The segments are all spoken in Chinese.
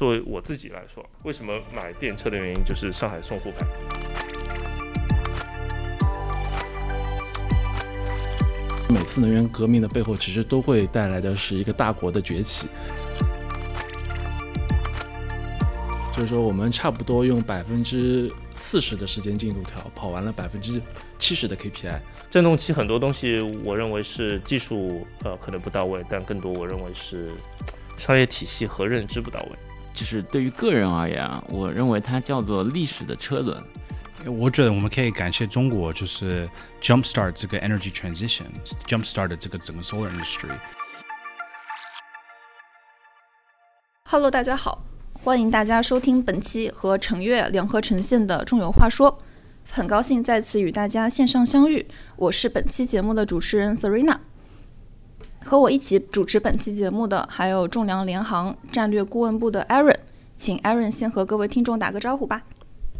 作为我自己来说，为什么买电车的原因就是上海送沪牌。每次能源革命的背后，其实都会带来的是一个大国的崛起。就是说，我们差不多用百分之四十的时间进度条跑完了百分之七十的 KPI。振动期很多东西，我认为是技术呃可能不到位，但更多我认为是商业体系和认知不到位。就是对于个人而言啊，我认为它叫做历史的车轮。我觉得我们可以感谢中国，就是 jumpstart 这个 energy transition，jumpstart 这个整个 solar industry。Hello，大家好，欢迎大家收听本期和程越联合呈现的《众有话说》，很高兴再次与大家线上相遇。我是本期节目的主持人 Serena，和我一起主持本期节目的还有仲量联行战略顾问部的 Aaron，请 Aaron 先和各位听众打个招呼吧。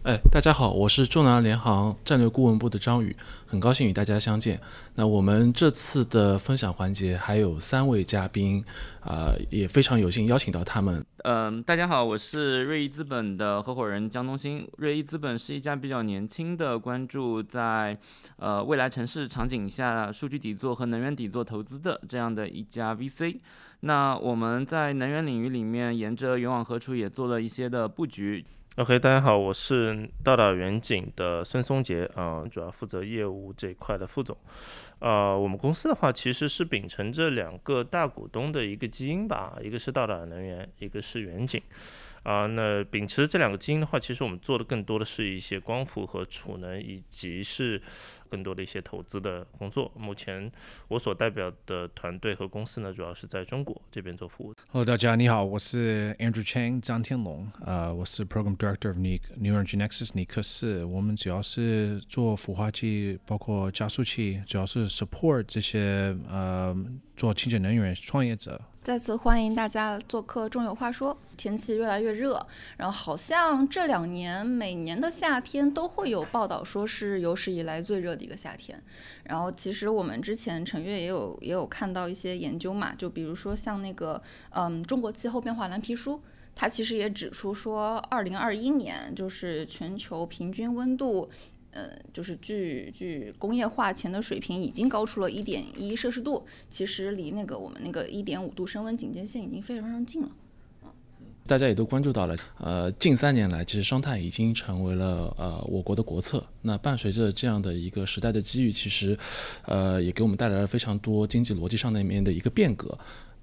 哎，大家好，我是中南联航战略顾问部的张宇，很高兴与大家相见。那我们这次的分享环节还有三位嘉宾，啊，也非常有幸邀请到他们。嗯，大家好，我是瑞意资本的合伙人江东兴。瑞意资本是一家比较年轻的，关注在呃未来城市场景下数据底座和能源底座投资的这样的一家 VC。那我们在能源领域里面，沿着远往何处也做了一些的布局。OK，大家好，我是道岛远景的孙松杰，啊，主要负责业务这一块的副总。呃，我们公司的话，其实是秉承着两个大股东的一个基因吧，一个是道岛能源，一个是远景。啊，那秉持这两个基因的话，其实我们做的更多的是一些光伏和储能，以及是。更多的一些投资的工作。目前我所代表的团队和公司呢，主要是在中国这边做服务。Hello，大家你好，我是 Andrew Chang 张天龙，呃，我是 Program Director of New Energy Nexus 尼克斯。我们主要是做孵化器，包括加速器，主要是 support 这些呃做清洁能源创业者。再次欢迎大家做客《众有话说》。天气越来越热，然后好像这两年每年的夏天都会有报道说是有史以来最热的一个夏天。然后其实我们之前陈月也有也有看到一些研究嘛，就比如说像那个嗯《中国气候变化蓝皮书》，它其实也指出说，二零二一年就是全球平均温度。呃，就是距距工业化前的水平已经高出了一点一摄氏度，其实离那个我们那个一点五度升温警戒线已经非常非常近了。大家也都关注到了，呃，近三年来，其实双碳已经成为了呃我国的国策。那伴随着这样的一个时代的机遇，其实，呃，也给我们带来了非常多经济逻辑上那面的一个变革。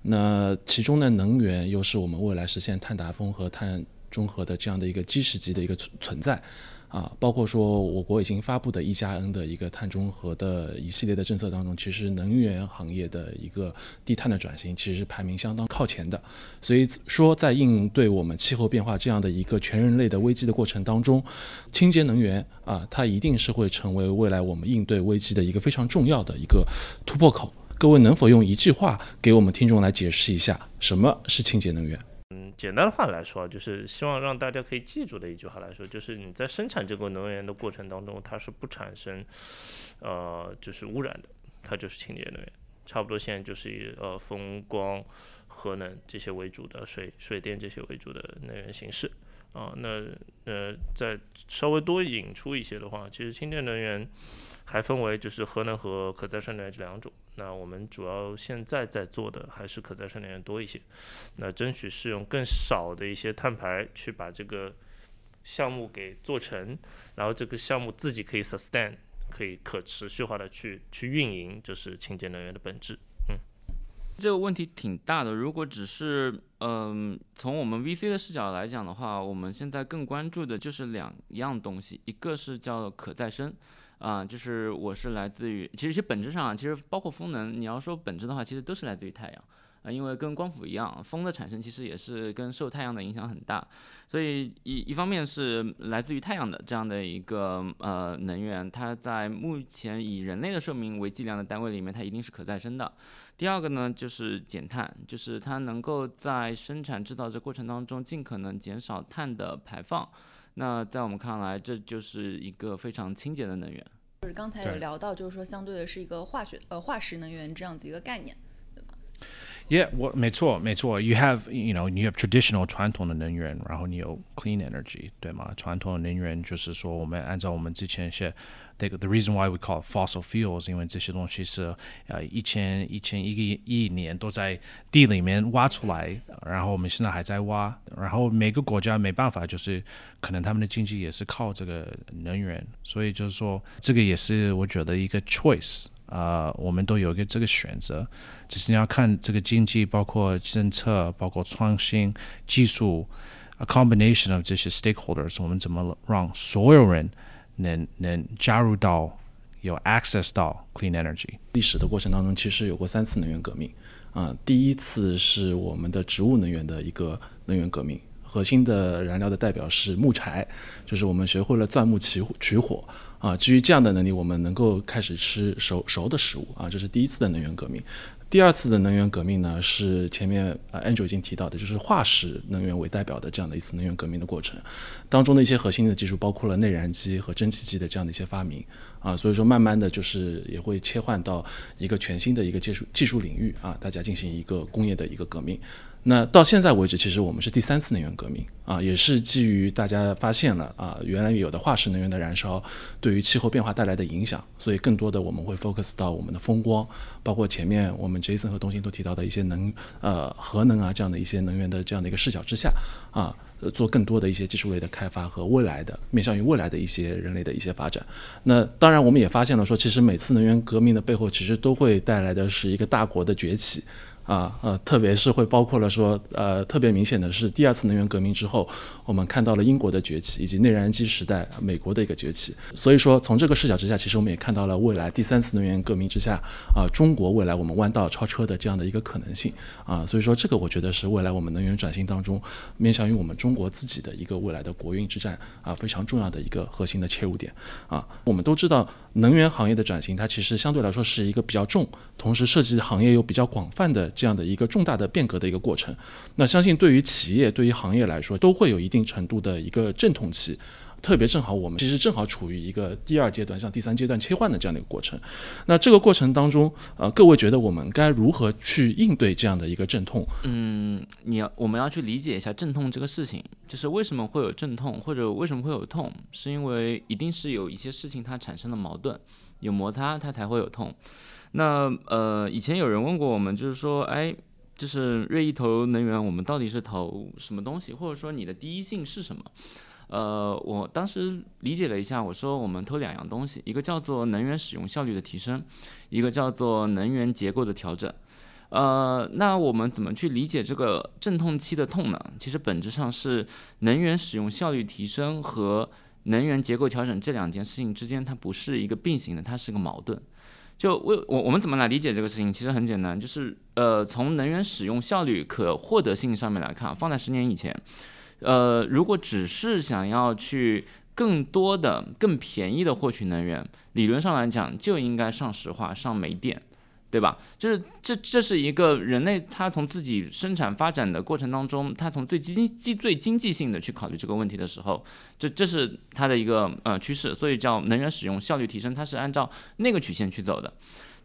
那其中呢，能源又是我们未来实现碳达峰和碳中和的这样的一个基石级的一个存存在。啊，包括说我国已经发布的一加 N 的一个碳中和的一系列的政策当中，其实能源行业的一个低碳的转型，其实是排名相当靠前的。所以说，在应对我们气候变化这样的一个全人类的危机的过程当中，清洁能源啊，它一定是会成为未来我们应对危机的一个非常重要的一个突破口。各位能否用一句话给我们听众来解释一下什么是清洁能源？简单的话来说，就是希望让大家可以记住的一句话来说，就是你在生产这个能源的过程当中，它是不产生，呃，就是污染的，它就是清洁能源。差不多现在就是以呃风光、核能这些为主的，水水电这些为主的能源形式啊。那呃，再稍微多引出一些的话，其实清洁能源还分为就是核能和可再生能源这两种。那我们主要现在在做的还是可再生能源多一些，那争取是用更少的一些碳排去把这个项目给做成，然后这个项目自己可以 sustain，可以可持续化的去去运营，就是清洁能源的本质。这个问题挺大的。如果只是嗯从我们 VC 的视角来讲的话，我们现在更关注的就是两样东西，一个是叫可再生。啊，就是我是来自于，其实其本质上啊，其实包括风能，你要说本质的话，其实都是来自于太阳啊，因为跟光伏一样，风的产生其实也是跟受太阳的影响很大，所以一一方面是来自于太阳的这样的一个呃能源，它在目前以人类的寿命为计量的单位里面，它一定是可再生的。第二个呢，就是减碳，就是它能够在生产制造这过程当中尽可能减少碳的排放。那在我们看来，这就是一个非常清洁的能源。就是刚才有聊到，就是说相对的是一个化学呃化石能源这样子一个概念，对吧 Yeah，我没错没错。You have you know you have traditional 传统的能源，然后你有 clean energy，对吗？传统的能源就是说，我们按照我们之前些。这个 the reason why we call fossil fuels，因为这些东西是呃一千一千一个亿年都在地里面挖出来，然后我们现在还在挖，然后每个国家没办法，就是可能他们的经济也是靠这个能源，所以就是说这个也是我觉得一个 choice。啊，我们都有一个这个选择，只是你要看这个经济，包括政策，包括创新技术，a combination of 这些 stakeholders，我们怎么让所有人能能加入到有 access 到 clean energy？历史的过程当中，其实有过三次能源革命啊，第一次是我们的植物能源的一个能源革命，核心的燃料的代表是木柴，就是我们学会了钻木取取火。啊，基于这样的能力，我们能够开始吃熟熟的食物啊，这是第一次的能源革命。第二次的能源革命呢，是前面呃 Andrew 已经提到的，就是化石能源为代表的这样的一次能源革命的过程，当中的一些核心的技术包括了内燃机和蒸汽机的这样的一些发明啊，所以说慢慢的就是也会切换到一个全新的一个技术技术领域啊，大家进行一个工业的一个革命。那到现在为止，其实我们是第三次能源革命啊，也是基于大家发现了啊，原来有的化石能源的燃烧对于气候变化带来的影响，所以更多的我们会 focus 到我们的风光，包括前面我们 Jason 和东兴都提到的一些能呃核能啊这样的一些能源的这样的一个视角之下啊，做更多的一些技术类的开发和未来的面向于未来的一些人类的一些发展。那当然我们也发现了说，其实每次能源革命的背后，其实都会带来的是一个大国的崛起。啊呃，特别是会包括了说，呃，特别明显的是第二次能源革命之后，我们看到了英国的崛起，以及内燃机时代美国的一个崛起。所以说，从这个视角之下，其实我们也看到了未来第三次能源革命之下，啊，中国未来我们弯道超车的这样的一个可能性。啊，所以说这个我觉得是未来我们能源转型当中，面向于我们中国自己的一个未来的国运之战啊，非常重要的一个核心的切入点。啊，我们都知道能源行业的转型，它其实相对来说是一个比较重，同时涉及行业又比较广泛的。这样的一个重大的变革的一个过程，那相信对于企业、对于行业来说，都会有一定程度的一个阵痛期。特别正好我们其实正好处于一个第二阶段向第三阶段切换的这样的一个过程。那这个过程当中，呃，各位觉得我们该如何去应对这样的一个阵痛？嗯，你要我们要去理解一下阵痛这个事情，就是为什么会有阵痛，或者为什么会有痛，是因为一定是有一些事情它产生了矛盾，有摩擦，它才会有痛。那呃，以前有人问过我们，就是说，哎，就是瑞意投能源，我们到底是投什么东西，或者说你的第一性是什么？呃，我当时理解了一下，我说我们投两样东西，一个叫做能源使用效率的提升，一个叫做能源结构的调整。呃，那我们怎么去理解这个阵痛期的痛呢？其实本质上是能源使用效率提升和能源结构调整这两件事情之间，它不是一个并行的，它是个矛盾。就为我我们怎么来理解这个事情？其实很简单，就是呃，从能源使用效率可获得性上面来看，放在十年以前，呃，如果只是想要去更多的、更便宜的获取能源，理论上来讲就应该上石化、上煤电。对吧？就是这，这是一个人类他从自己生产发展的过程当中，他从最经济、最经济性的去考虑这个问题的时候，这这是它的一个呃趋势，所以叫能源使用效率提升，它是按照那个曲线去走的。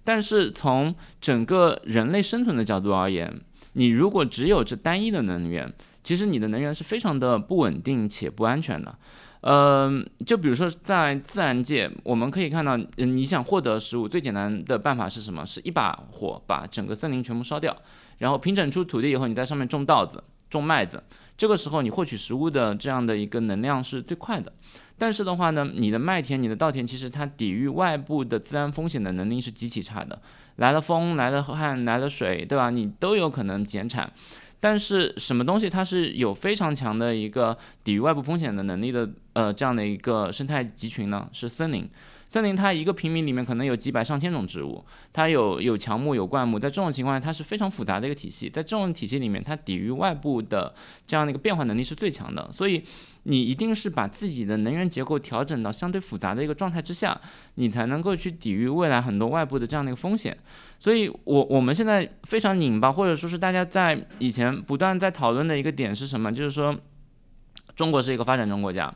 但是从整个人类生存的角度而言，你如果只有这单一的能源，其实你的能源是非常的不稳定且不安全的。呃，就比如说在自然界，我们可以看到，嗯，你想获得食物，最简单的办法是什么？是一把火把整个森林全部烧掉，然后平整出土地以后，你在上面种稻子、种麦子，这个时候你获取食物的这样的一个能量是最快的。但是的话呢，你的麦田、你的稻田，其实它抵御外部的自然风险的能力是极其差的，来了风、来了旱、来了水，对吧？你都有可能减产。但是什么东西它是有非常强的一个抵御外部风险的能力的？呃，这样的一个生态集群呢，是森林。森林它一个平米里面可能有几百上千种植物，它有有乔木有灌木，在这种情况下，它是非常复杂的一个体系。在这种体系里面，它抵御外部的这样的一个变化能力是最强的。所以你一定是把自己的能源结构调整到相对复杂的一个状态之下，你才能够去抵御未来很多外部的这样的一个风险。所以，我我们现在非常拧巴，或者说是大家在以前不断在讨论的一个点是什么？就是说，中国是一个发展中国家，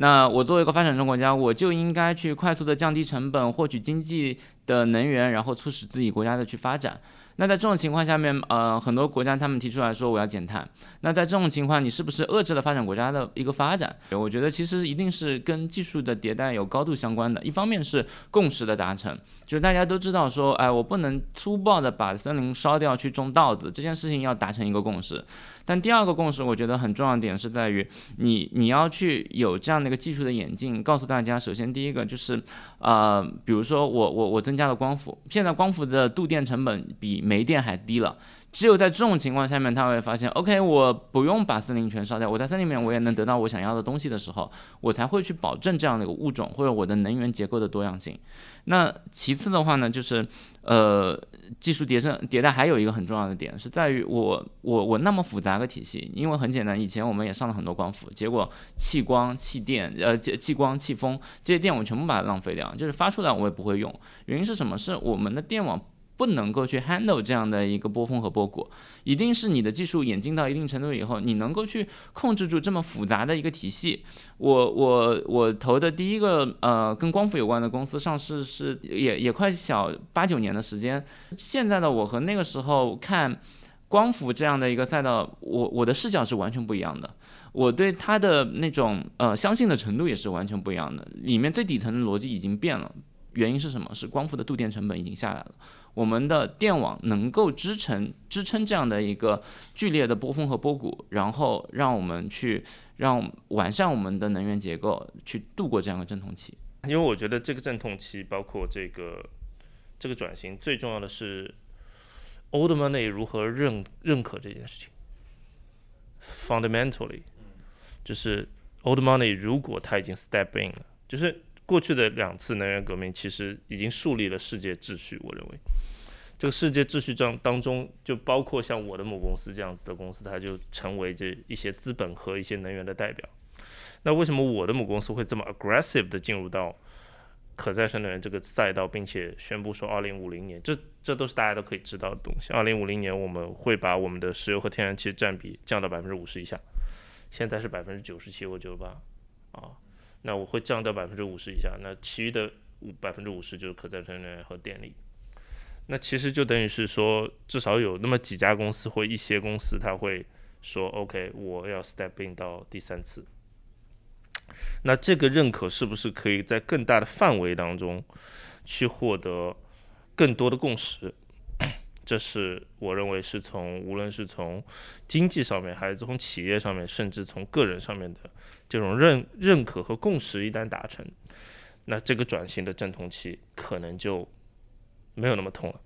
那我作为一个发展中国家，我就应该去快速的降低成本，获取经济的能源，然后促使自己国家的去发展。那在这种情况下面，呃，很多国家他们提出来说我要减碳。那在这种情况，你是不是遏制了发展国家的一个发展？我觉得其实一定是跟技术的迭代有高度相关的。一方面是共识的达成，就是大家都知道说，哎，我不能粗暴的把森林烧掉去种稻子，这件事情要达成一个共识。但第二个共识，我觉得很重要的点是在于，你你要去有这样的一个技术的演进，告诉大家，首先第一个就是，呃，比如说我我我增加了光伏，现在光伏的度电成本比煤电还低了。只有在这种情况下面，他会发现，OK，我不用把森林全烧掉，我在森林里面我也能得到我想要的东西的时候，我才会去保证这样的一个物种或者我的能源结构的多样性。那其次的话呢，就是呃，技术迭升迭代还有一个很重要的点是在于我我我那么复杂个体系，因为很简单，以前我们也上了很多光伏，结果气光、气电、呃气光、气风这些电我全部把它浪费掉，就是发出来我也不会用。原因是什么？是我们的电网。不能够去 handle 这样的一个波峰和波谷，一定是你的技术演进到一定程度以后，你能够去控制住这么复杂的一个体系。我我我投的第一个呃跟光伏有关的公司上市是也也快小八九年的时间。现在的我和那个时候看光伏这样的一个赛道，我我的视角是完全不一样的。我对它的那种呃相信的程度也是完全不一样的。里面最底层的逻辑已经变了，原因是什么？是光伏的度电成本已经下来了。我们的电网能够支撑支撑这样的一个剧烈的波峰和波谷，然后让我们去让完善我们的能源结构，去度过这样的阵痛期。因为我觉得这个阵痛期，包括这个这个转型，最重要的是 old money 如何认认可这件事情。Fundamentally，就是 old money 如果它已经 step in 了，就是过去的两次能源革命其实已经树立了世界秩序，我认为。这个世界秩序当当中，就包括像我的母公司这样子的公司，它就成为这一些资本和一些能源的代表。那为什么我的母公司会这么 aggressive 的进入到可再生能源这个赛道，并且宣布说，二零五零年，这这都是大家都可以知道的东西。二零五零年，我们会把我们的石油和天然气占比降到百分之五十以下，现在是百分之九十七或九十八啊。那我会降到百分之五十以下，那其余的五百分之五十就是可再生能源和电力。那其实就等于是说，至少有那么几家公司或一些公司，他会说：“OK，我要 step in 到第三次。”那这个认可是不是可以在更大的范围当中去获得更多的共识？这是我认为是从无论是从经济上面，还是从企业上面，甚至从个人上面的这种认认可和共识一旦达成，那这个转型的阵痛期可能就。没有那么痛了。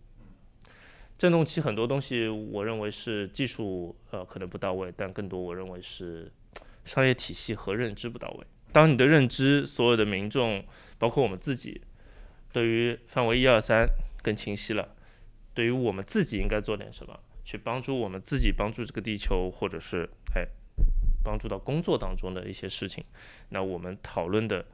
阵痛期很多东西，我认为是技术呃可能不到位，但更多我认为是商业体系和认知不到位。当你的认知，所有的民众，包括我们自己，对于范围一二三更清晰了，对于我们自己应该做点什么，去帮助我们自己，帮助这个地球，或者是哎帮助到工作当中的一些事情，那我们讨论的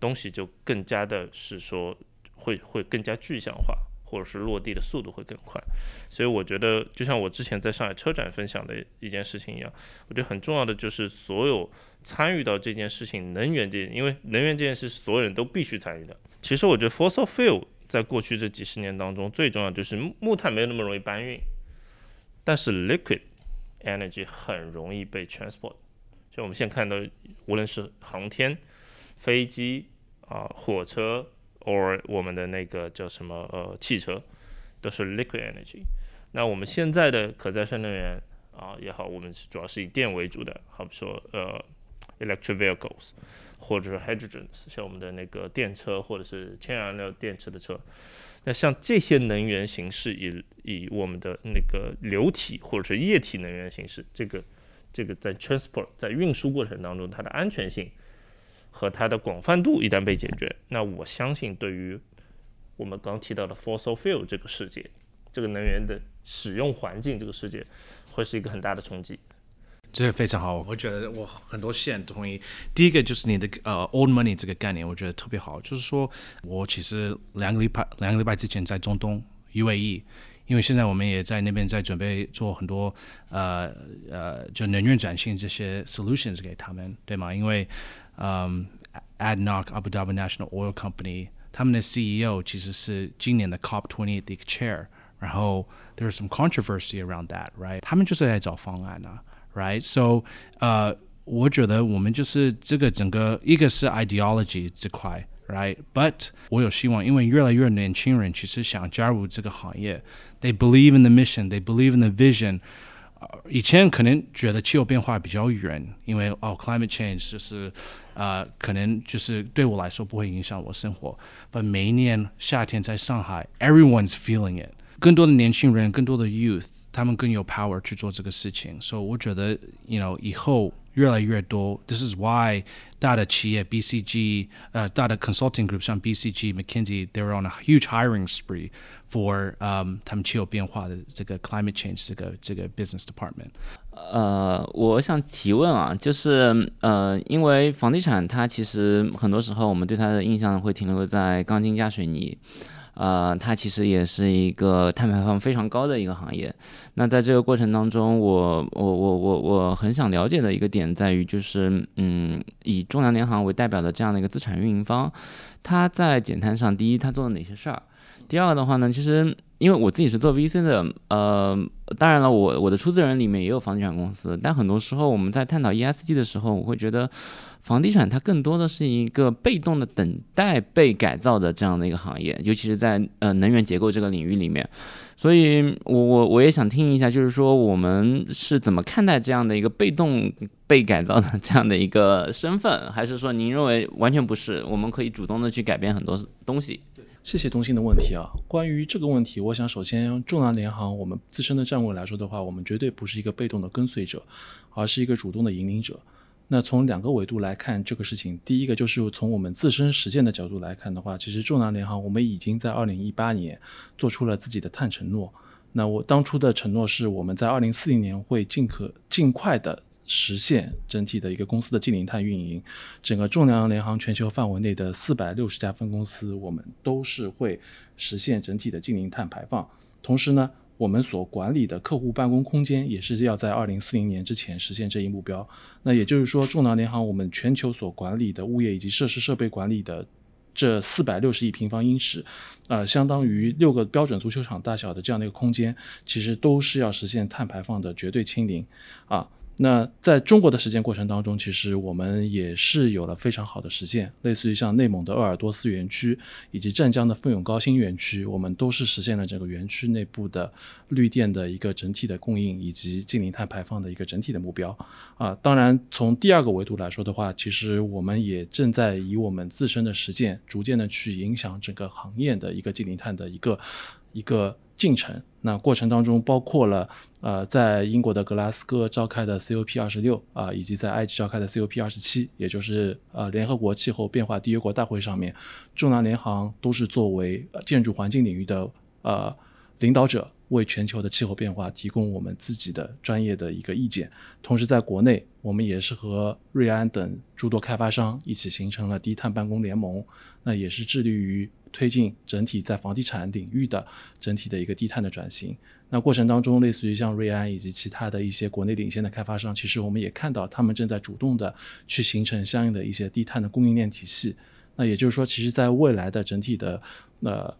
东西就更加的是说会会更加具象化。或者是落地的速度会更快，所以我觉得就像我之前在上海车展分享的一件事情一样，我觉得很重要的就是所有参与到这件事情，能源这，因为能源这件事所有人都必须参与的。其实我觉得 fossil fuel 在过去这几十年当中，最重要就是木炭没有那么容易搬运，但是 liquid energy 很容易被 transport。就我们现在看到，无论是航天、飞机啊、火车。or 我们的那个叫什么呃汽车都是 liquid energy。那我们现在的可再生能源啊也好，我们主要是以电为主的，好比说呃 electric vehicles 或者是 hydrogens，像我们的那个电车或者是天然料电池的车。那像这些能源形式，以以我们的那个流体或者是液体能源形式，这个这个在 transport 在运输过程当中它的安全性。和它的广泛度一旦被解决，那我相信对于我们刚提到的 fossil fuel 这个世界，这个能源的使用环境这个世界，会是一个很大的冲击。这个非常好，我觉得我很多线同意。第一个就是你的呃 old money 这个概念，我觉得特别好。就是说我其实两个礼拜两个礼拜之前在中东 UAE，因为现在我们也在那边在准备做很多呃呃就能源转型这些 solutions 给他们，对吗？因为嗯，ADNOC Abu Dhabi National Oil Company， 他们的 CEO 其实是今年的 COP28 的一个 chair，然后 there's some controversy around that，right？他们就是在找方案啊，right？So 呃，我觉得我们就是这个整个一个是 ideology 这块。right？But 我有希望，因为越来越年轻人其实想加入这个行业 ，they believe in the mission，they believe in the vision。以前可能觉得气候变化比较远，因为哦，climate change 就是呃，可能就是对我来说不会影响我生活。But 每一年夏天在上海，everyone's feeling it。更多的年轻人，更多的 youth， 他们更有 power 去做这个事情。所以我觉得，you know，以后越来越多。This is why 大的企业 BCG，呃，大的 consulting group 像 BCG、McKinsey，they're on a huge hiring spree for 嗯，他们气候变化的这个 climate change 这个这个 business department。呃，我想提问啊，就是呃，因为房地产它其实很多时候我们对它的印象会停留在钢筋加水泥。呃，它其实也是一个碳排放非常高的一个行业。那在这个过程当中，我我我我我很想了解的一个点在于，就是嗯，以中粮联行为代表的这样的一个资产运营方，它在减碳上，第一，它做了哪些事儿？第二的话呢，其实因为我自己是做 VC 的，呃，当然了，我我的出资人里面也有房地产公司，但很多时候我们在探讨 ESG 的时候，我会觉得。房地产它更多的是一个被动的等待被改造的这样的一个行业，尤其是在呃能源结构这个领域里面。所以，我我我也想听一下，就是说我们是怎么看待这样的一个被动被改造的这样的一个身份，还是说您认为完全不是？我们可以主动的去改变很多东西。谢谢东兴的问题啊。关于这个问题，我想首先中南联行我们自身的站位来说的话，我们绝对不是一个被动的跟随者，而是一个主动的引领者。那从两个维度来看这个事情，第一个就是从我们自身实践的角度来看的话，其实中南联行我们已经在二零一八年做出了自己的碳承诺。那我当初的承诺是我们在二零四零年会尽可尽快的实现整体的一个公司的净零碳运营。整个中粮联行全球范围内的四百六十家分公司，我们都是会实现整体的净零碳排放。同时呢。我们所管理的客户办公空间也是要在二零四零年之前实现这一目标。那也就是说，中粮联行我们全球所管理的物业以及设施设备管理的这四百六十亿平方英尺，呃，相当于六个标准足球场大小的这样的一个空间，其实都是要实现碳排放的绝对清零啊。那在中国的实践过程当中，其实我们也是有了非常好的实践，类似于像内蒙的鄂尔多斯园区以及湛江的奋永高新园区，我们都是实现了整个园区内部的绿电的一个整体的供应以及净零碳排放的一个整体的目标。啊，当然从第二个维度来说的话，其实我们也正在以我们自身的实践，逐渐的去影响整个行业的一个净零碳的一个一个。进程，那过程当中包括了呃，在英国的格拉斯哥召开的 COP 二十六啊，以及在埃及召开的 COP 二十七，也就是呃联合国气候变化缔约国大会上面，中南联航都是作为建筑环境领域的呃领导者，为全球的气候变化提供我们自己的专业的一个意见。同时，在国内，我们也是和瑞安等诸多开发商一起形成了低碳办公联盟，那也是致力于。推进整体在房地产领域的整体的一个低碳的转型。那过程当中，类似于像瑞安以及其他的一些国内领先的开发商，其实我们也看到他们正在主动的去形成相应的一些低碳的供应链体系。那也就是说，其实在未来的整体的呃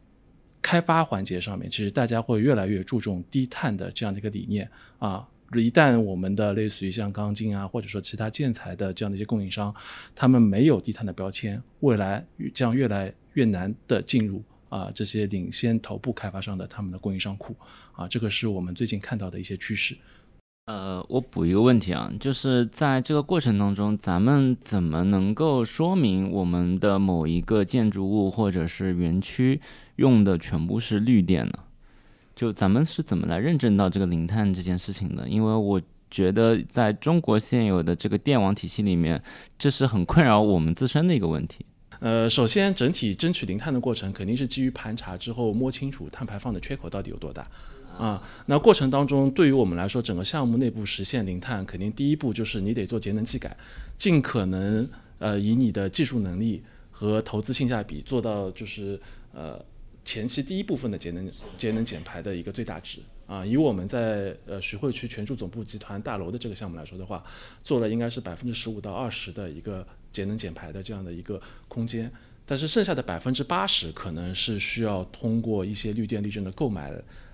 开发环节上面，其实大家会越来越注重低碳的这样的一个理念啊。一旦我们的类似于像钢筋啊，或者说其他建材的这样的一些供应商，他们没有低碳的标签，未来将越来越难的进入啊这些领先头部开发商的他们的供应商库啊，这个是我们最近看到的一些趋势。呃，我补一个问题啊，就是在这个过程当中，咱们怎么能够说明我们的某一个建筑物或者是园区用的全部是绿电呢？就咱们是怎么来认证到这个零碳这件事情的？因为我觉得在中国现有的这个电网体系里面，这是很困扰我们自身的一个问题。呃，首先整体争取零碳的过程，肯定是基于盘查之后摸清楚碳排放的缺口到底有多大啊。那过程当中，对于我们来说，整个项目内部实现零碳，肯定第一步就是你得做节能技改，尽可能呃以你的技术能力和投资性价比做到就是呃。前期第一部分的节能节能减排的一个最大值啊，以我们在呃徐汇区全筑总部集团大楼的这个项目来说的话，做了应该是百分之十五到二十的一个节能减排的这样的一个空间。但是剩下的百分之八十可能是需要通过一些绿电绿证的购买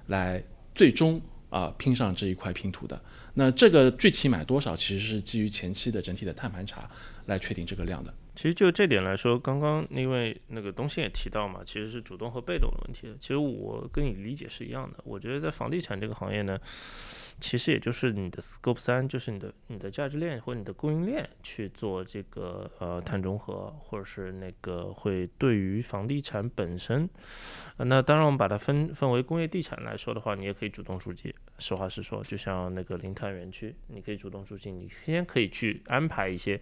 来最终啊拼上这一块拼图的。那这个具体买多少，其实是基于前期的整体的碳盘查来确定这个量的。其实就这点来说，刚刚因为那个东兴也提到嘛，其实是主动和被动的问题。其实我跟你理解是一样的。我觉得在房地产这个行业呢。其实也就是你的 scope 三，就是你的你的价值链或者你的供应链去做这个呃碳中和，或者是那个会对于房地产本身，呃那当然我们把它分分为工业地产来说的话，你也可以主动出击。实话实说，就像那个零碳园区，你可以主动出击，你先可以去安排一些，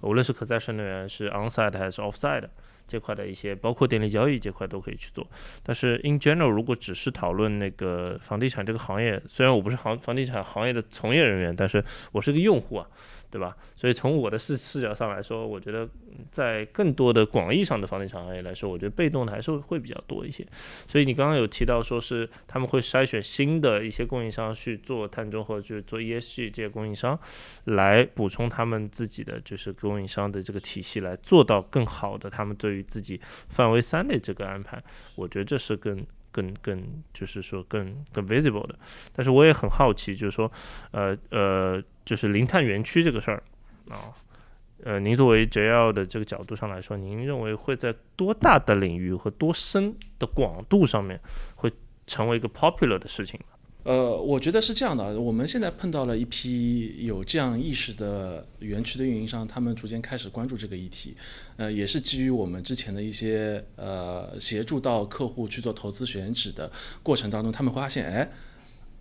无论是可再生能源是 onsite 还是 offsite。这块的一些，包括电力交易这块都可以去做。但是 in general，如果只是讨论那个房地产这个行业，虽然我不是行房地产行业的从业人员，但是我是个用户啊。对吧？所以从我的视视角上来说，我觉得在更多的广义上的房地产行业来说，我觉得被动的还是会比较多一些。所以你刚刚有提到说是他们会筛选新的一些供应商去做碳中和，就是做 ESG 这些供应商来补充他们自己的就是供应商的这个体系，来做到更好的他们对于自己范围三的这个安排。我觉得这是更。更更就是说更更 visible 的，但是我也很好奇，就是说，呃呃，就是零碳园区这个事儿啊，呃，您作为 JL 的这个角度上来说，您认为会在多大的领域和多深的广度上面会成为一个 popular 的事情？呃，我觉得是这样的。我们现在碰到了一批有这样意识的园区的运营商，他们逐渐开始关注这个议题。呃，也是基于我们之前的一些呃协助到客户去做投资选址的过程当中，他们发现，哎，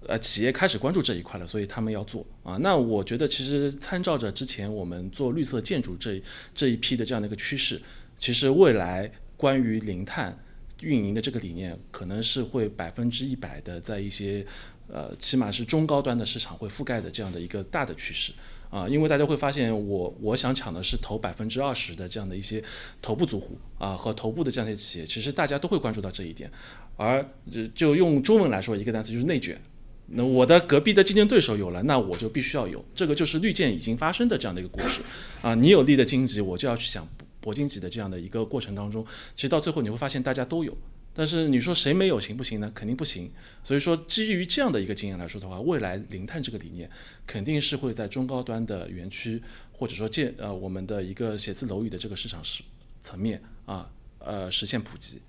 呃，企业开始关注这一块了，所以他们要做啊。那我觉得其实参照着之前我们做绿色建筑这这一批的这样的一个趋势，其实未来关于零碳运营的这个理念，可能是会百分之一百的在一些。呃，起码是中高端的市场会覆盖的这样的一个大的趋势啊，因为大家会发现，我我想抢的是投百分之二十的这样的一些头部租户啊和头部的这样一些企业，其实大家都会关注到这一点，而就用中文来说，一个单词就是内卷。那我的隔壁的竞争对手有了，那我就必须要有，这个就是绿建已经发生的这样的一个故事啊。你有利的经济，我就要去想博经济的这样的一个过程当中，其实到最后你会发现大家都有。但是你说谁没有行不行呢？肯定不行。所以说，基于这样的一个经验来说的话，未来零碳这个理念肯定是会在中高端的园区，或者说建呃我们的一个写字楼宇的这个市场是层面啊呃实现普及。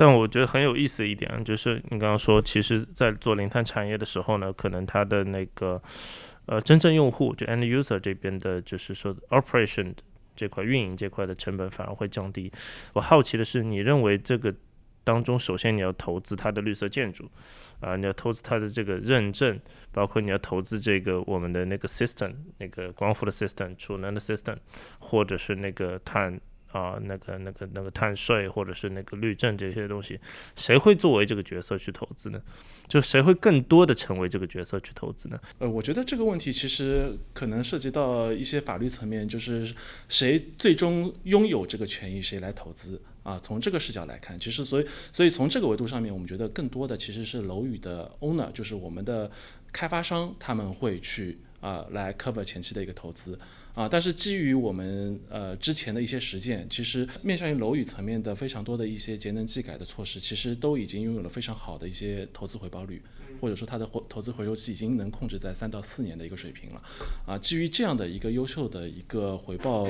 但我觉得很有意思一点就是你刚刚说，其实在做零碳产业的时候呢，可能它的那个呃真正用户就 end user 这边的，就是说 operation 这块运营这块的成本反而会降低。我好奇的是，你认为这个？当中，首先你要投资它的绿色建筑，啊，你要投资它的这个认证，包括你要投资这个我们的那个 system，那个光伏的 system、储能的 system，或者是那个碳啊，那个那个那个碳税，或者是那个绿证这些东西，谁会作为这个角色去投资呢？就谁会更多的成为这个角色去投资呢？呃，我觉得这个问题其实可能涉及到一些法律层面，就是谁最终拥有这个权益，谁来投资。啊，从这个视角来看，其实所以所以从这个维度上面，我们觉得更多的其实是楼宇的 owner，就是我们的开发商，他们会去啊来 cover 前期的一个投资啊。但是基于我们呃之前的一些实践，其实面向于楼宇层面的非常多的一些节能技改的措施，其实都已经拥有了非常好的一些投资回报率，或者说它的回投资回收期已经能控制在三到四年的一个水平了啊。基于这样的一个优秀的一个回报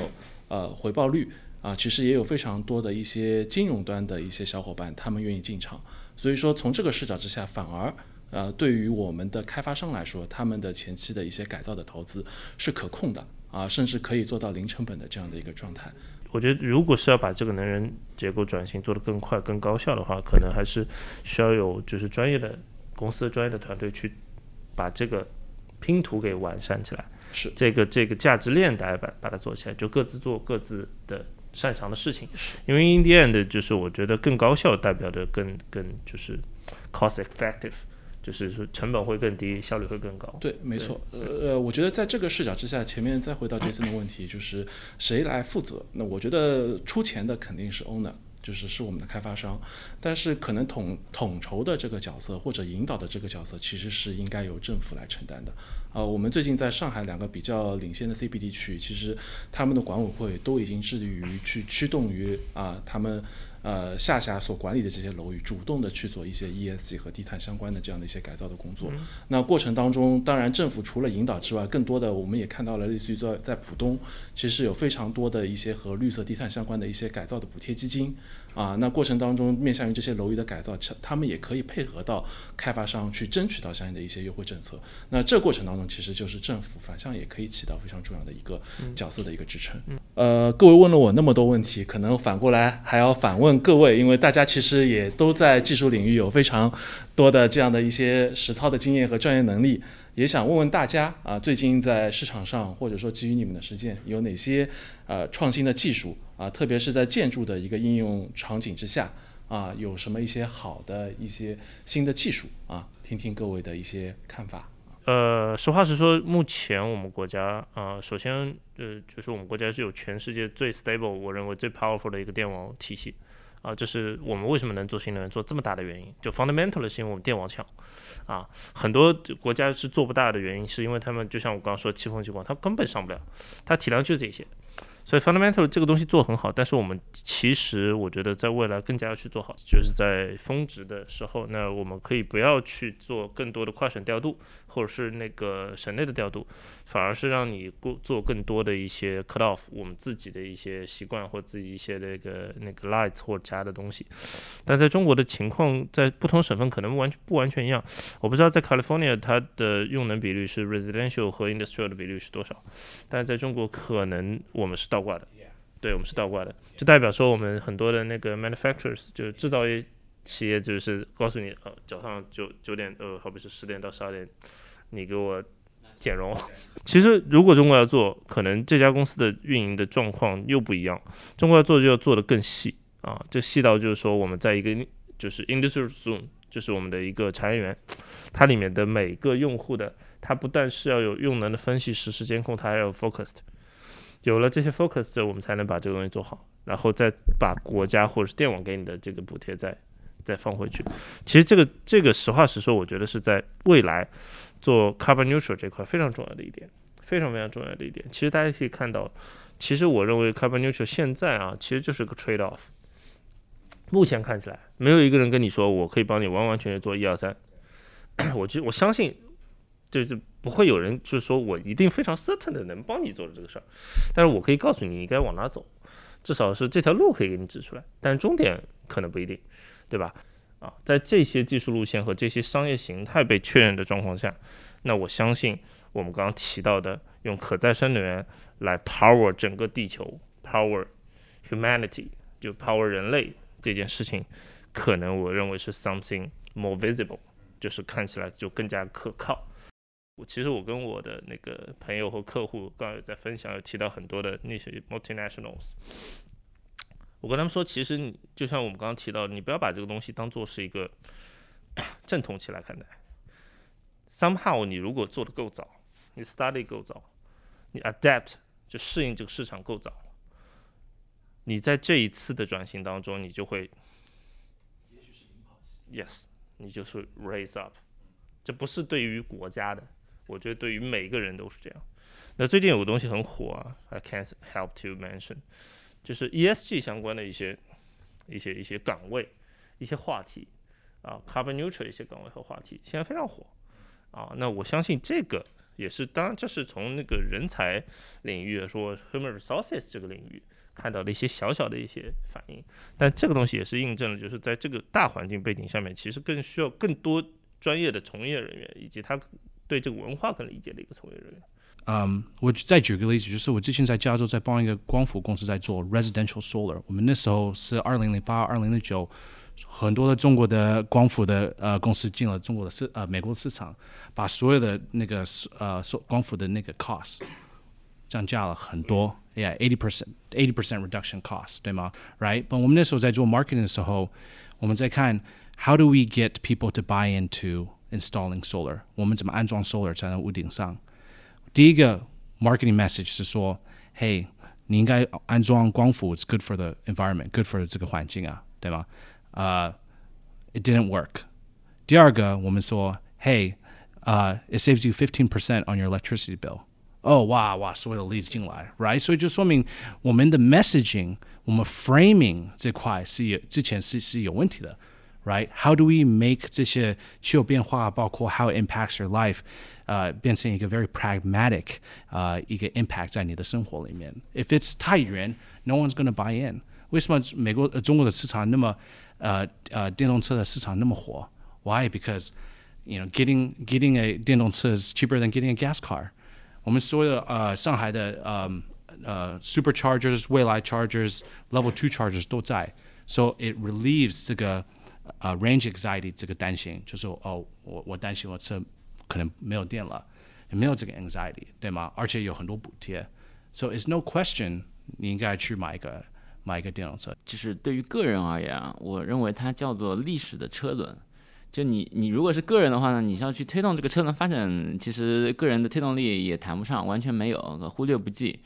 呃回报率。啊，其实也有非常多的一些金融端的一些小伙伴，他们愿意进场。所以说，从这个视角之下，反而呃，对于我们的开发商来说，他们的前期的一些改造的投资是可控的啊，甚至可以做到零成本的这样的一个状态。我觉得，如果是要把这个能源结构转型做得更快、更高效的话，可能还是需要有就是专业的公司、专业的团队去把这个拼图给完善起来。是这个这个价值链，大家把把它做起来，就各自做各自的。擅长的事情，因为 in the end 就是我觉得更高效代表着更更就是 cost effective，就是说成本会更低，效率会更高。对，没错。呃呃，我觉得在这个视角之下，前面再回到杰森的问题，就是谁来负责？那我觉得出钱的肯定是 owner 就是是我们的开发商，但是可能统统筹的这个角色或者引导的这个角色，其实是应该由政府来承担的。呃，我们最近在上海两个比较领先的 CBD 区，其实他们的管委会都已经致力于去驱动于啊，他们。呃，下辖所管理的这些楼宇，主动的去做一些 ESG 和低碳相关的这样的一些改造的工作。那过程当中，当然政府除了引导之外，更多的我们也看到了，类似于在在浦东，其实有非常多的一些和绿色低碳相关的一些改造的补贴基金。啊，那过程当中面向于这些楼宇的改造，他们也可以配合到开发商去争取到相应的一些优惠政策。那这过程当中，其实就是政府反向也可以起到非常重要的一个角色的一个支撑。呃，各位问了我那么多问题，可能反过来还要反问各位，因为大家其实也都在技术领域有非常多的这样的一些实操的经验和专业能力。也想问问大家啊，最近在市场上或者说基于你们的实践，有哪些呃创新的技术啊？特别是在建筑的一个应用场景之下啊，有什么一些好的一些新的技术啊？听听各位的一些看法。呃，实话实说，目前我们国家啊，首先呃，就是我们国家是有全世界最 stable，我认为最 powerful 的一个电网体系啊，这是我们为什么能做新能源做这么大的原因。就 fundamental 的是因为我们电网强。啊，很多国家是做不大的原因，是因为他们就像我刚刚说，气风激光，它根本上不了，它体量就这些。所以 fundamental 这个东西做很好，但是我们其实我觉得在未来更加要去做好，就是在峰值的时候，那我们可以不要去做更多的跨省调度，或者是那个省内的调度。反而是让你过做更多的一些 cut off，我们自己的一些习惯或自己一些那个那个 lights 或者加的东西。但在中国的情况，在不同省份可能完全不完全一样。我不知道在 California 它的用能比率是 residential 和 industrial 的比率是多少，但是在中国可能我们是倒挂的。对我们是倒挂的，就代表说我们很多的那个 manufacturers 就是制造业企业就是告诉你，呃，早上九九点，呃，好比是十点到十二点，你给我。减容，其实如果中国要做，可能这家公司的运营的状况又不一样。中国要做就要做的更细啊，这细到就是说我们在一个就是 industrial zone，就是我们的一个产业园，它里面的每个用户的，它不但是要有用能的分析、实时监控，它还要 focused。有了这些 focused，我们才能把这个东西做好，然后再把国家或者是电网给你的这个补贴再再放回去。其实这个这个实话实说，我觉得是在未来。做 carbon neutral 这块非常重要的一点，非常非常重要的一点。其实大家可以看到，其实我认为 carbon neutral 现在啊，其实就是个 trade off。目前看起来，没有一个人跟你说我可以帮你完完全全做一二三。我就我相信，就就不会有人就是说我一定非常 certain 的能帮你做的这个事儿。但是我可以告诉你，你该往哪走，至少是这条路可以给你指出来，但是终点可能不一定，对吧？啊，在这些技术路线和这些商业形态被确认的状况下，那我相信我们刚刚提到的用可再生能源来 power 整个地球，power humanity 就 power 人类这件事情，可能我认为是 something more visible，就是看起来就更加可靠。我其实我跟我的那个朋友和客户刚刚有在分享，有提到很多的那些 multinationals。我跟他们说，其实你就像我们刚刚提到，你不要把这个东西当做是一个 正统期来看待。Somehow，你如果做的够早，你 study 够早，你 adapt 就适应这个市场够早，你在这一次的转型当中，你就会，yes，你就是 raise up。这不是对于国家的，我觉得对于每个人都是这样。那最近有个东西很火啊，I can't help to mention。就是 ESG 相关的一些、一些、一些岗位、一些话题啊，carbon neutral 一些岗位和话题，现在非常火啊。那我相信这个也是，当然这是从那个人才领域说 human resources 这个领域看到的一些小小的一些反应，但这个东西也是印证了，就是在这个大环境背景下面，其实更需要更多专业的从业人员，以及他对这个文化更理解的一个从业人员。嗯，我再举个例子，就是我之前在加州在帮一个光伏公司在做 residential solar。我们那时候是二零零八、二零零九，很多的中国的光伏的呃公司进了中国的市呃美国的市场，把所有的那个呃光伏的那个 cost 降价了很多，yeah，eighty percent，eighty percent reduction cost，对吗？Right？但我们那时候在做 marketing 的时候，我们在看 how do we get people to buy into installing solar？我们怎么安装 solar 在屋顶上？ 第一个 marketing message 是说，嘿， 你应该安装光伏，it's good for the environment，good for 这个环境啊，对吗？呃、i t didn't work。第二个，我们说，Hey，呃、i t saves you fifteen percent on your electricity bill。哦，哇哇，所有的例子进来，right？所以就说明我们的 messaging，我们 framing 这块是有之前是是有问题的 ，right? How do we make 这些气候变化，包括 how it impacts your life，呃，变成一个 very pragmatic 呃一个 impact 在你的生活里面？If it's 太远，no one's gonna buy in。为什么美国、呃、中国的市场那么呃呃电动车的市场那么火？Why? Because you know getting getting a 电动车 is cheaper than getting a gas car。我们所有的呃上海的呃呃 superchargers、未来 chargers、level two chargers 都在，so it relieves 这个 呃 range anxiety 这个担心，就是哦我我担心我车可能没有电了，没有这个 anxiety 对吗？而且有很多补贴，so it's no question 你应该去买一个买一个电动车。就是对于个人而言啊，我认为它叫做历史的车轮。就你，你如果是个人的话呢，你要去推动这个车轮发展，其实个人的推动力也谈不上，完全没有，忽略不计。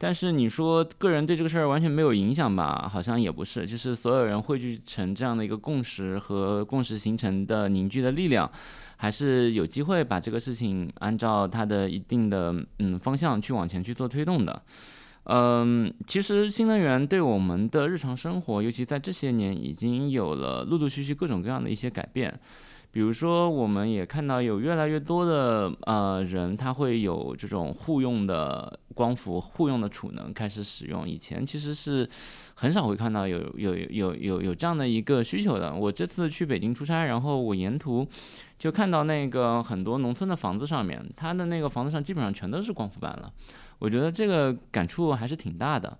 但是你说个人对这个事儿完全没有影响吧？好像也不是，就是所有人汇聚成这样的一个共识和共识形成的凝聚的力量，还是有机会把这个事情按照它的一定的嗯方向去往前去做推动的。嗯，其实新能源对我们的日常生活，尤其在这些年，已经有了陆陆续续各种各样的一些改变。比如说，我们也看到有越来越多的呃人，他会有这种互用的光伏、互用的储能开始使用。以前其实是很少会看到有有有有有这样的一个需求的。我这次去北京出差，然后我沿途就看到那个很多农村的房子上面，它的那个房子上基本上全都是光伏板了。我觉得这个感触还是挺大的。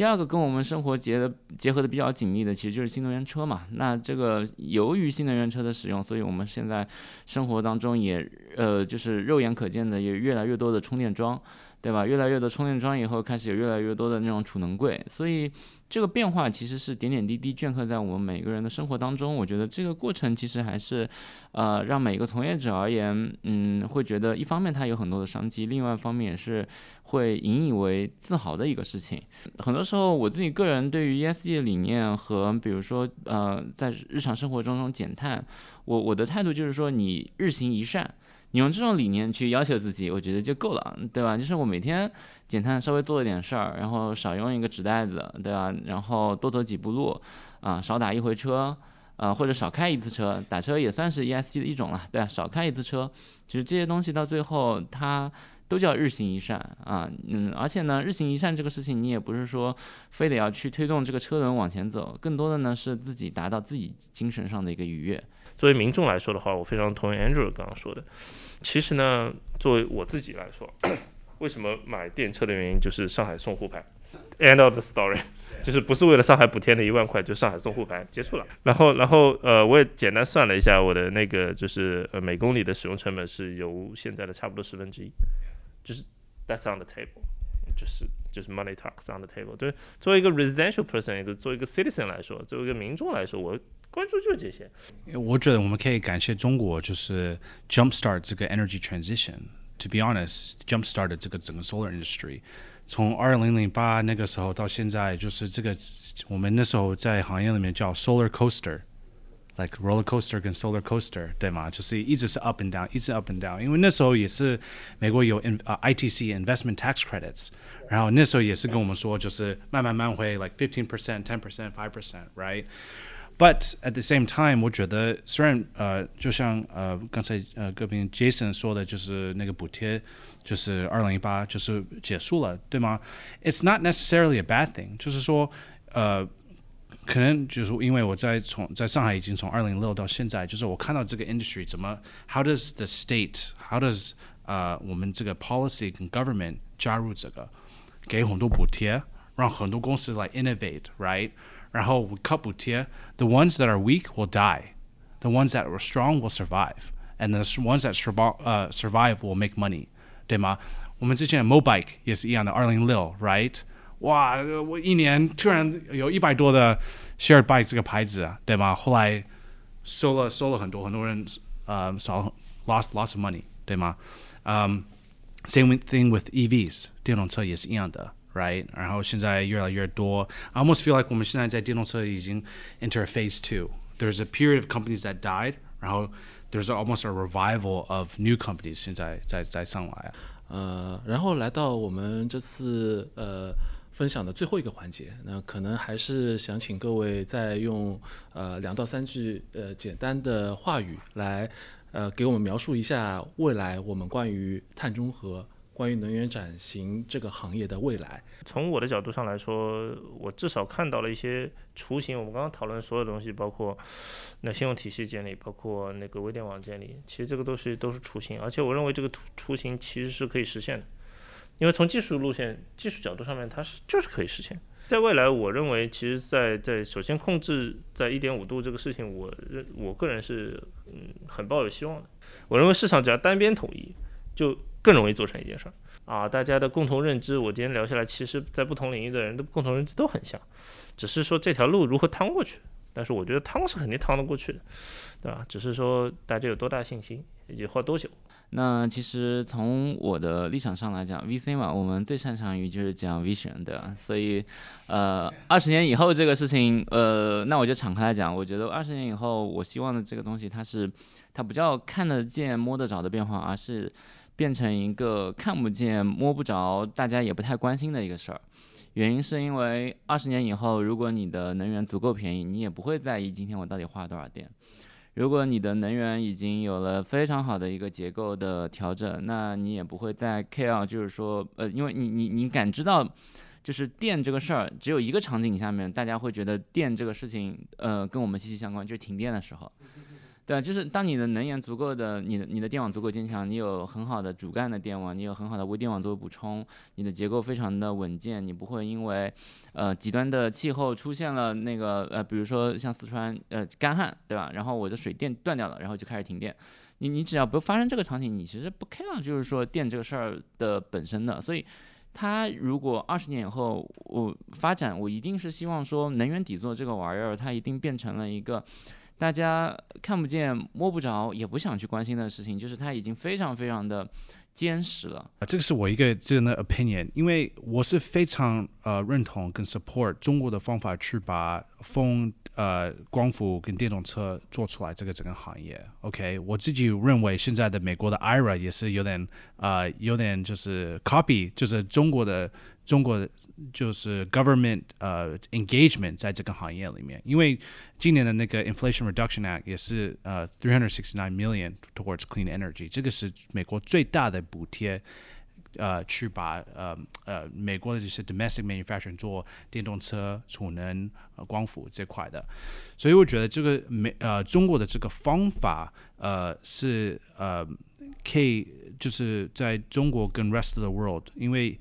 第二个跟我们生活结的结合的比较紧密的，其实就是新能源车嘛。那这个由于新能源车的使用，所以我们现在生活当中也呃就是肉眼可见的有越来越多的充电桩，对吧？越来越多充电桩以后，开始有越来越多的那种储能柜，所以。这个变化其实是点点滴滴镌刻在我们每个人的生活当中。我觉得这个过程其实还是，呃，让每个从业者而言，嗯，会觉得一方面它有很多的商机，另外一方面也是会引以为自豪的一个事情。很多时候，我自己个人对于 ESG 的理念和比如说，呃，在日常生活中中减碳，我我的态度就是说，你日行一善。你用这种理念去要求自己，我觉得就够了，对吧？就是我每天减碳，稍微做一点事儿，然后少用一个纸袋子，对吧？然后多走几步路，啊，少打一回车，啊，或者少开一次车，打车也算是 ESG 的一种了，对吧？少开一次车，其实这些东西到最后它都叫日行一善啊，嗯，而且呢，日行一善这个事情你也不是说非得要去推动这个车轮往前走，更多的呢是自己达到自己精神上的一个愉悦。作为民众来说的话，我非常同意 Andrew 刚刚说的。其实呢，作为我自己来说，为什么买电车的原因就是上海送沪牌，end of the story，就是不是为了上海补贴那一万块，就上海送沪牌结束了。然后，然后呃，我也简单算了一下，我的那个就是呃每公里的使用成本是由现在的差不多十分之一，就是 that's on the table，就是就是 money talks on the table。对，作为一个 residential person，一个作为一个 citizen 来说，作为一个民众来说，我。关注就是这些。我觉得我们可以感谢中国，就是 jumpstart 这个 energy transition。To be honest, jumpstart 这个整个 solar industry。从二零零八那个时候到现在，就是这个我们那时候在行业里面叫 solar coaster，like roller coaster 跟 solar coaster，对吗？就是一直是 up and down，一直 up and down。因为那时候也是美国有呃 ITC investment tax credits，然后那时候也是跟我们说，就是慢慢慢会 like fifteen percent, ten percent, five percent, right？But at the same time，我觉得虽然呃，就像呃刚才呃各位 Jason 说的，就是那个补贴就是二零一八就是结束了，对吗？It's not necessarily a bad thing，就是说呃，可能就是因为我在从在上海已经从二零六到现在，就是我看到这个 industry 怎么，how does the state，how does 呃我们这个 policy 跟 government 加入这个，给很多补贴，让很多公司来 innovate，right？ 然后 we cut 补贴，the ones that are weak will die, the ones that are strong will survive, and the ones that survive 呃 survive will make money，对吗？我们之前 Mobike 也是一样的，二零六，right？哇，我一年突然有一百多的 shared bike 这个牌子啊，对吗？后来收了收了很多，很多人呃少 lost lots of money，对吗？嗯、um,，same thing with EVs，电动车也是一样的。 right？然后现在越来越多，I almost feel like 我们现在在电动车已经 enter phase two. There's a period of companies that died，然后 there's almost a revival of new companies 现在在在上来。呃，然后来到我们这次呃分享的最后一个环节，那可能还是想请各位再用呃两到三句呃简单的话语来呃给我们描述一下未来我们关于碳中和。关于能源转型这个行业的未来，从我的角度上来说，我至少看到了一些雏形。我们刚刚讨论所有东西，包括那信用体系建立，包括那个微电网建立，其实这个都是都是雏形。而且我认为这个雏形其实是可以实现的，因为从技术路线、技术角度上面，它是就是可以实现。在未来，我认为其实，在在首先控制在一点五度这个事情，我认我个人是嗯很抱有希望的。我认为市场只要单边统一，就。更容易做成一件事儿啊！大家的共同认知，我今天聊下来，其实在不同领域的人的共同认知都很像，只是说这条路如何趟过去。但是我觉得趟是肯定趟得过去的，对吧？只是说大家有多大信心，以及花多久。那其实从我的立场上来讲，VC 嘛，我们最擅长于就是讲 vision 的，所以呃，二十年以后这个事情，呃，那我就敞开来讲，我觉得二十年以后，我希望的这个东西，它是它不叫看得见摸得着的变化，而是。变成一个看不见、摸不着、大家也不太关心的一个事儿。原因是因为二十年以后，如果你的能源足够便宜，你也不会在意今天我到底花了多少电。如果你的能源已经有了非常好的一个结构的调整，那你也不会再 care，就是说，呃，因为你你你感知到，就是电这个事儿，只有一个场景下面，大家会觉得电这个事情，呃，跟我们息息相关，就是停电的时候。对，就是当你的能源足够的，你的你的电网足够坚强，你有很好的主干的电网，你有很好的微电网作为补充，你的结构非常的稳健，你不会因为，呃，极端的气候出现了那个呃，比如说像四川呃干旱，对吧？然后我的水电断掉了，然后就开始停电。你你只要不发生这个场景，你其实不 care 就是说电这个事儿的本身的。所以，它如果二十年以后我发展，我一定是希望说能源底座这个玩意儿，它一定变成了一个。大家看不见、摸不着、也不想去关心的事情，就是它已经非常非常的坚实了。这个是我一个这样的 opinion，因为我是非常呃认同跟 support 中国的方法去把风呃光伏跟电动车做出来这个整个行业。OK，我自己认为现在的美国的 IRA 也是有点呃有点就是 copy，就是中国的。中国的就是 government 呃 engagement 在这个行业里面，因为今年的那个 Inflation Reduction Act 也是呃 three hundred sixty nine million towards clean energy，这个是美国最大的补贴，呃，去把呃呃美国的这些 domestic manufacturing 做电动车、储能、呃光伏这块的，所以我觉得这个美呃中国的这个方法呃是呃可以就是在中国跟 rest of the world，因为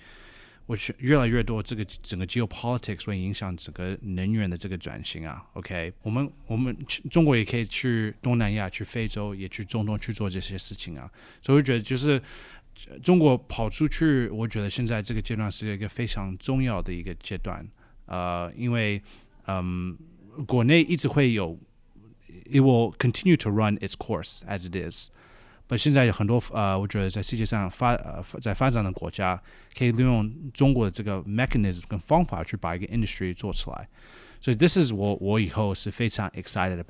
我去越来越多，这个整个 geopolitics 会影响整个能源的这个转型啊。OK，我们我们中国也可以去东南亚、去非洲，也去中东去做这些事情啊。所以我觉得就是中国跑出去，我觉得现在这个阶段是一个非常重要的一个阶段。呃，因为嗯，国内一直会有，it will continue to run its course as it is。不，现在有很多呃，我觉得在世界上发呃在发展的国家，可以利用中国的这个 mechanism 跟方法去把一个 industry 做出来。所以 this is 我我以后是非常 excited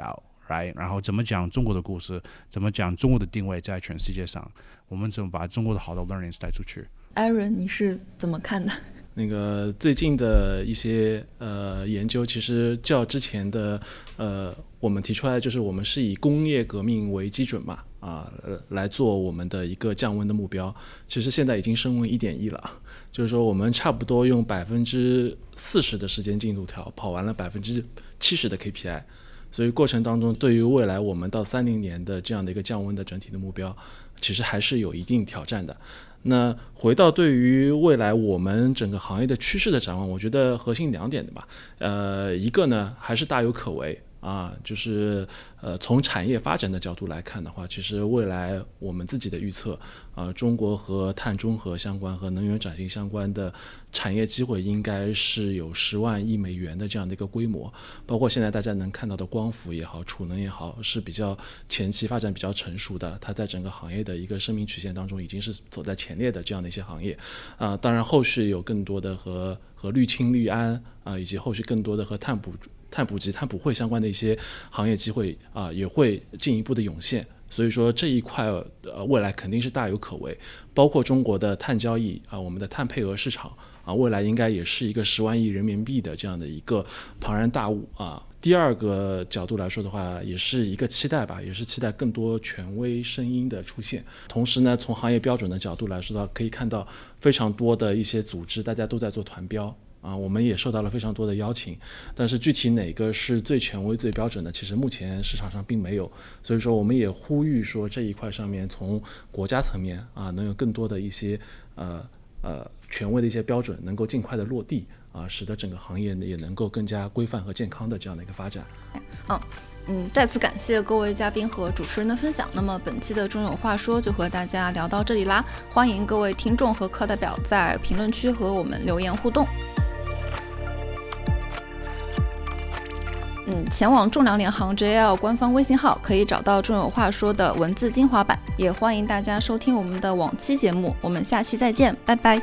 然后怎么讲中国的故事，怎么讲中国的定位在全世界上，我们怎么把中国的好的 learnings 带出去？Aaron，你是怎么看的？那个最近的一些呃研究，其实较之前的呃我们提出来，就是我们是以工业革命为基准嘛。啊，来做我们的一个降温的目标，其实现在已经升温一点一了，就是说我们差不多用百分之四十的时间进度条跑完了百分之七十的 KPI，所以过程当中对于未来我们到三零年的这样的一个降温的整体的目标，其实还是有一定挑战的。那回到对于未来我们整个行业的趋势的展望，我觉得核心两点的吧，呃，一个呢还是大有可为。啊，就是呃，从产业发展的角度来看的话，其实未来我们自己的预测啊，中国和碳中和相关和能源转型相关的产业机会应该是有十万亿美元的这样的一个规模。包括现在大家能看到的光伏也好，储能也好，是比较前期发展比较成熟的，它在整个行业的一个生命曲线当中已经是走在前列的这样的一些行业。啊，当然后续有更多的和和氯氢、氯铵啊，以及后续更多的和碳捕。碳捕集、碳捕汇相关的一些行业机会啊，也会进一步的涌现。所以说这一块呃，未来肯定是大有可为。包括中国的碳交易啊，我们的碳配额市场啊，未来应该也是一个十万亿人民币的这样的一个庞然大物啊。第二个角度来说的话，也是一个期待吧，也是期待更多权威声音的出现。同时呢，从行业标准的角度来说的话，可以看到非常多的一些组织，大家都在做团标。啊，我们也受到了非常多的邀请，但是具体哪个是最权威、最标准的，其实目前市场上并没有。所以说，我们也呼吁说这一块上面，从国家层面啊，能有更多的一些呃呃权威的一些标准，能够尽快的落地啊，使得整个行业呢也能够更加规范和健康的这样的一个发展。嗯嗯，再次感谢各位嘉宾和主持人的分享。那么本期的中有话说就和大家聊到这里啦，欢迎各位听众和课代表在评论区和我们留言互动。嗯，前往仲量联行 JL 官方微信号可以找到中有话说的文字精华版，也欢迎大家收听我们的往期节目，我们下期再见，拜拜。